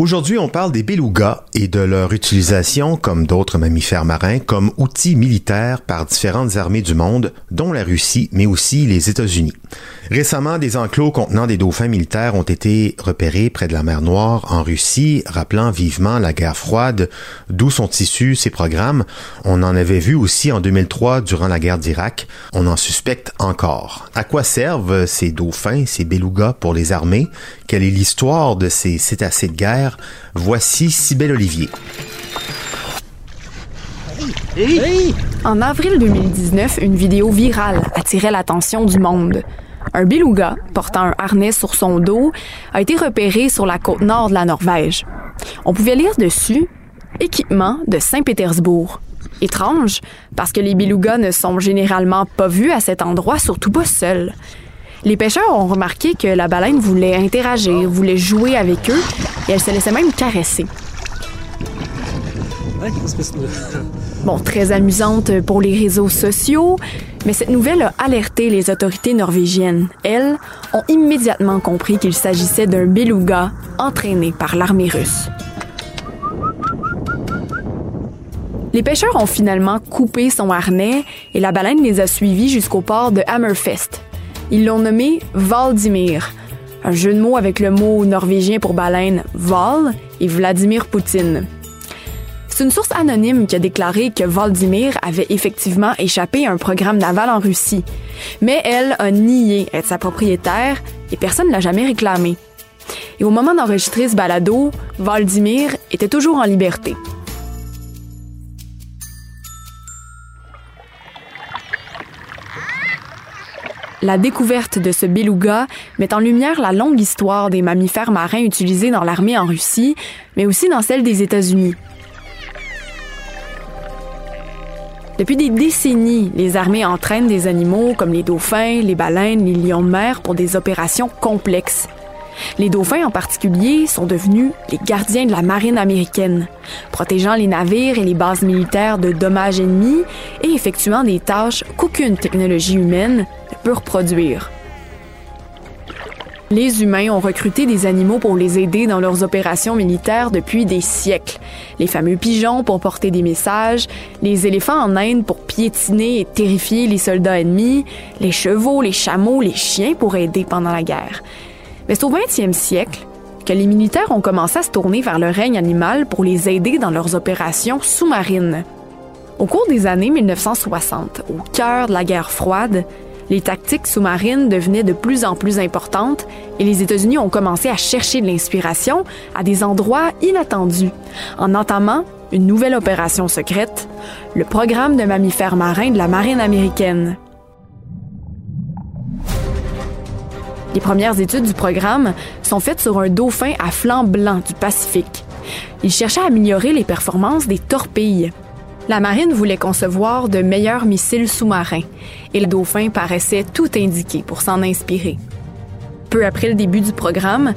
Aujourd'hui, on parle des belugas et de leur utilisation, comme d'autres mammifères marins, comme outils militaires par différentes armées du monde, dont la Russie, mais aussi les États-Unis. Récemment, des enclos contenant des dauphins militaires ont été repérés près de la mer Noire en Russie, rappelant vivement la guerre froide, d'où sont issus ces programmes? On en avait vu aussi en 2003 durant la guerre d'Irak. On en suspecte encore. À quoi servent ces dauphins, ces belugas pour les armées? Quelle est l'histoire de ces cétacés de guerre? Voici Sibelle Olivier. En avril 2019, une vidéo virale attirait l'attention du monde. Un beluga, portant un harnais sur son dos, a été repéré sur la côte nord de la Norvège. On pouvait lire dessus Équipement de Saint-Pétersbourg. Étrange, parce que les belugas ne sont généralement pas vus à cet endroit, surtout pas seuls. Les pêcheurs ont remarqué que la baleine voulait interagir, voulait jouer avec eux, et elle se laissait même caresser. Bon, très amusante pour les réseaux sociaux, mais cette nouvelle a alerté les autorités norvégiennes. Elles ont immédiatement compris qu'il s'agissait d'un beluga entraîné par l'armée russe. Les pêcheurs ont finalement coupé son harnais et la baleine les a suivis jusqu'au port de Hammerfest. Ils l'ont nommé Valdimir, un jeu de mots avec le mot norvégien pour baleine Val et Vladimir Poutine. C'est une source anonyme qui a déclaré que Valdimir avait effectivement échappé à un programme naval en Russie. Mais elle a nié être sa propriétaire et personne ne l'a jamais réclamé. Et au moment d'enregistrer ce balado, Valdimir était toujours en liberté. La découverte de ce beluga met en lumière la longue histoire des mammifères marins utilisés dans l'armée en Russie, mais aussi dans celle des États-Unis. Depuis des décennies, les armées entraînent des animaux comme les dauphins, les baleines, les lions de mer pour des opérations complexes. Les dauphins en particulier sont devenus les gardiens de la marine américaine, protégeant les navires et les bases militaires de dommages ennemis et effectuant des tâches qu'aucune technologie humaine ne peut reproduire. Les humains ont recruté des animaux pour les aider dans leurs opérations militaires depuis des siècles. Les fameux pigeons pour porter des messages, les éléphants en Inde pour piétiner et terrifier les soldats ennemis, les chevaux, les chameaux, les chiens pour aider pendant la guerre. Mais c'est au 20e siècle que les militaires ont commencé à se tourner vers le règne animal pour les aider dans leurs opérations sous-marines. Au cours des années 1960, au cœur de la guerre froide, les tactiques sous-marines devenaient de plus en plus importantes et les États-Unis ont commencé à chercher de l'inspiration à des endroits inattendus en entamant une nouvelle opération secrète, le programme de mammifères marins de la marine américaine. Les premières études du programme sont faites sur un dauphin à flanc blanc du Pacifique. Il cherchait à améliorer les performances des torpilles. La marine voulait concevoir de meilleurs missiles sous-marins et le dauphin paraissait tout indiqué pour s'en inspirer. Peu après le début du programme,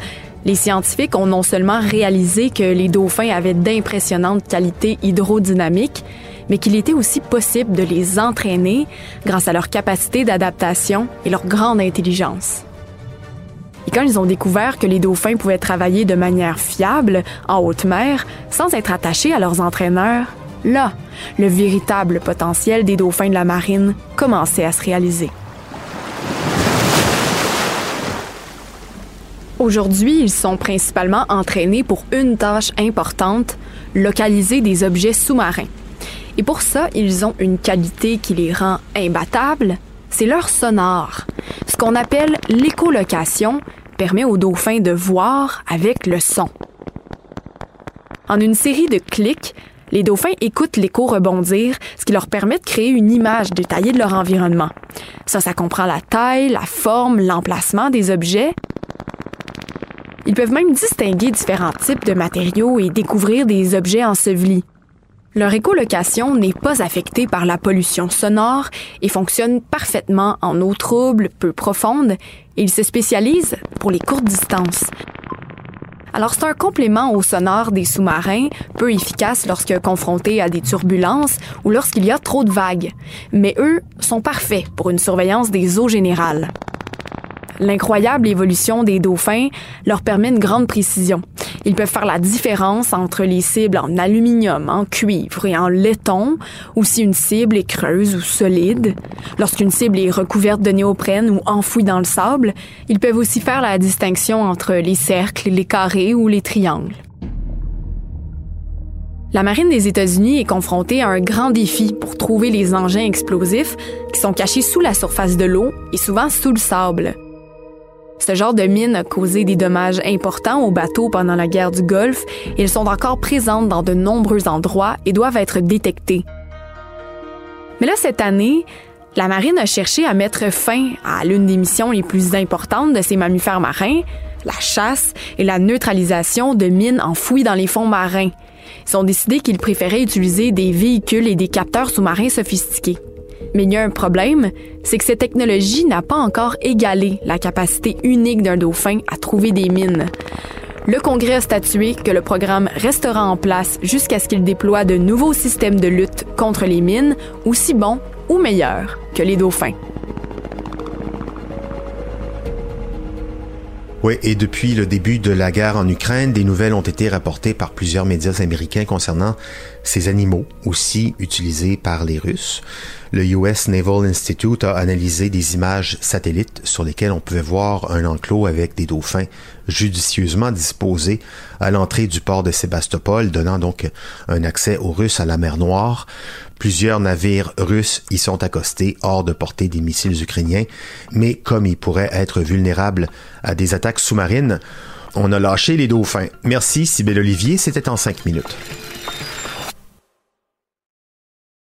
les scientifiques ont non seulement réalisé que les dauphins avaient d'impressionnantes qualités hydrodynamiques, mais qu'il était aussi possible de les entraîner grâce à leur capacité d'adaptation et leur grande intelligence. Et quand ils ont découvert que les dauphins pouvaient travailler de manière fiable en haute mer sans être attachés à leurs entraîneurs, là, le véritable potentiel des dauphins de la marine commençait à se réaliser. Aujourd'hui, ils sont principalement entraînés pour une tâche importante, localiser des objets sous-marins. Et pour ça, ils ont une qualité qui les rend imbattables, c'est leur sonore. Ce qu'on appelle l'écholocation permet aux dauphins de voir avec le son. En une série de clics, Les dauphins écoutent l'écho rebondir, ce qui leur permet de créer une image détaillée de leur environnement. Ça, ça comprend la taille, la forme, l'emplacement des objets. Ils peuvent même distinguer différents types de matériaux et découvrir des objets ensevelis. Leur écolocation n'est pas affectée par la pollution sonore et fonctionne parfaitement en eau trouble, peu profonde, ils se spécialisent pour les courtes distances. Alors c'est un complément au sonore des sous-marins, peu efficace lorsque confrontés à des turbulences ou lorsqu'il y a trop de vagues. Mais eux sont parfaits pour une surveillance des eaux générales. L'incroyable évolution des dauphins leur permet une grande précision. Ils peuvent faire la différence entre les cibles en aluminium, en cuivre et en laiton, ou si une cible est creuse ou solide. Lorsqu'une cible est recouverte de néoprène ou enfouie dans le sable, ils peuvent aussi faire la distinction entre les cercles, les carrés ou les triangles. La marine des États-Unis est confrontée à un grand défi pour trouver les engins explosifs qui sont cachés sous la surface de l'eau et souvent sous le sable. Ce genre de mine a causé des dommages importants aux bateaux pendant la guerre du Golfe elles sont encore présentes dans de nombreux endroits et doivent être détectées. Mais là, cette année, la marine a cherché à mettre fin à l'une des missions les plus importantes de ces mammifères marins, la chasse et la neutralisation de mines enfouies dans les fonds marins. Ils ont décidé qu'ils préféraient utiliser des véhicules et des capteurs sous-marins sophistiqués. Mais il y a un problème, c'est que cette technologie n'a pas encore égalé la capacité unique d'un dauphin à trouver des mines. Le Congrès a statué que le programme restera en place jusqu'à ce qu'il déploie de nouveaux systèmes de lutte contre les mines aussi bons ou meilleurs que les dauphins. Oui, et depuis le début de la guerre en Ukraine, des nouvelles ont été rapportées par plusieurs médias américains concernant ces animaux, aussi utilisés par les Russes. Le US Naval Institute a analysé des images satellites sur lesquelles on pouvait voir un enclos avec des dauphins judicieusement disposés à l'entrée du port de Sébastopol, donnant donc un accès aux Russes à la mer Noire. Plusieurs navires russes y sont accostés hors de portée des missiles ukrainiens, mais comme ils pourraient être vulnérables à des attaques sous-marines, on a lâché les dauphins. Merci Sybelle Olivier, c'était en cinq minutes.